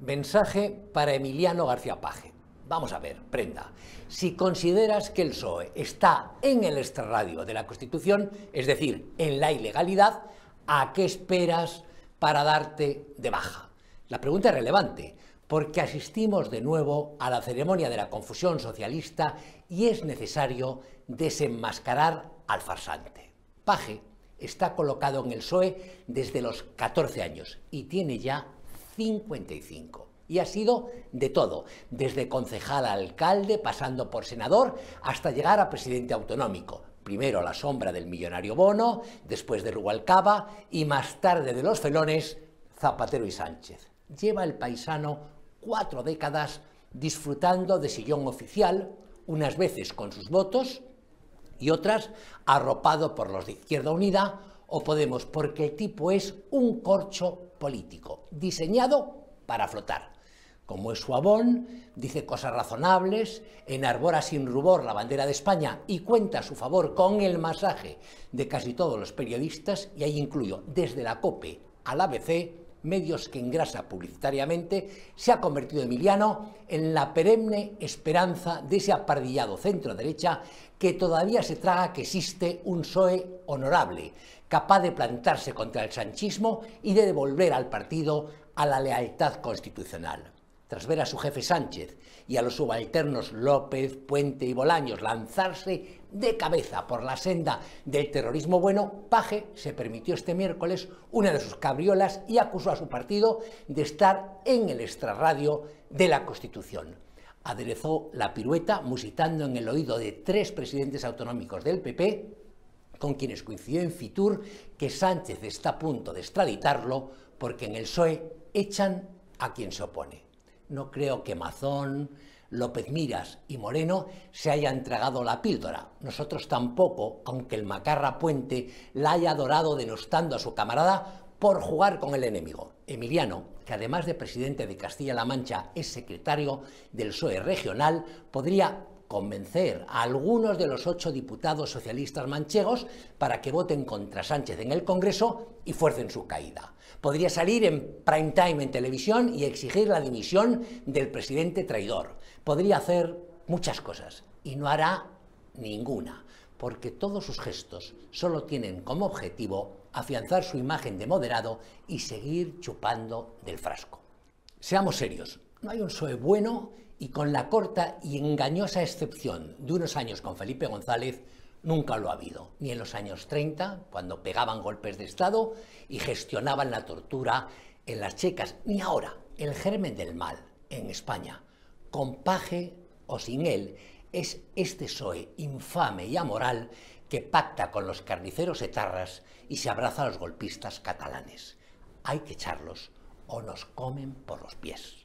Mensaje para Emiliano García Paje. Vamos a ver, prenda. Si consideras que el PSOE está en el extrarradio de la Constitución, es decir, en la ilegalidad, ¿a qué esperas para darte de baja? La pregunta es relevante, porque asistimos de nuevo a la ceremonia de la confusión socialista y es necesario desenmascarar al farsante. Paje está colocado en el PSOE desde los 14 años y tiene ya 55. Y ha sido de todo, desde concejal a alcalde, pasando por senador, hasta llegar a presidente autonómico. Primero a la sombra del millonario Bono, después de Rubalcaba y más tarde de los felones, Zapatero y Sánchez. Lleva el paisano cuatro décadas disfrutando de sillón oficial, unas veces con sus votos y otras arropado por los de Izquierda Unida o Podemos, porque el tipo es un corcho político, diseñado para flotar. Como es su abón, dice cosas razonables, enarbora sin rubor la bandera de España y cuenta a su favor con el masaje de casi todos los periodistas, y ahí incluyo desde la COPE al ABC, medios que engrasa publicitariamente, se ha convertido Emiliano en la perenne esperanza de ese apardillado centro-derecha que todavía se traga que existe un PSOE honorable, capaz de plantarse contra el sanchismo y de devolver al partido a la lealtad constitucional. Tras ver a su jefe Sánchez y a los subalternos López, Puente y Bolaños lanzarse de cabeza por la senda del terrorismo bueno, Paje se permitió este miércoles una de sus cabriolas y acusó a su partido de estar en el extrarradio de la Constitución. Aderezó la pirueta musitando en el oído de tres presidentes autonómicos del PP con quienes coincidió en Fitur que Sánchez está a punto de extraditarlo porque en el PSOE echan a quien se opone. No creo que Mazón, López Miras y Moreno se hayan tragado la píldora. Nosotros tampoco, aunque el macarra Puente la haya adorado denostando a su camarada por jugar con el enemigo. Emiliano, que además de presidente de Castilla-La Mancha es secretario del PSOE regional, podría convencer a algunos de los ocho diputados socialistas manchegos para que voten contra Sánchez en el Congreso y fuercen su caída. Podría salir en prime time en televisión y exigir la dimisión del presidente traidor. Podría hacer muchas cosas y no hará ninguna, porque todos sus gestos solo tienen como objetivo afianzar su imagen de moderado y seguir chupando del frasco. Seamos serios, no hay un PSOE bueno y con la corta y engañosa excepción de unos años con Felipe González, nunca lo ha habido, ni en los años 30, cuando pegaban golpes de Estado y gestionaban la tortura en las checas, ni ahora, el germen del mal en España, con paje o sin él, es este PSOE infame y amoral que pacta con los carniceros etarras y se abraza a los golpistas catalanes. Hay que echarlos o nos comen por los pies.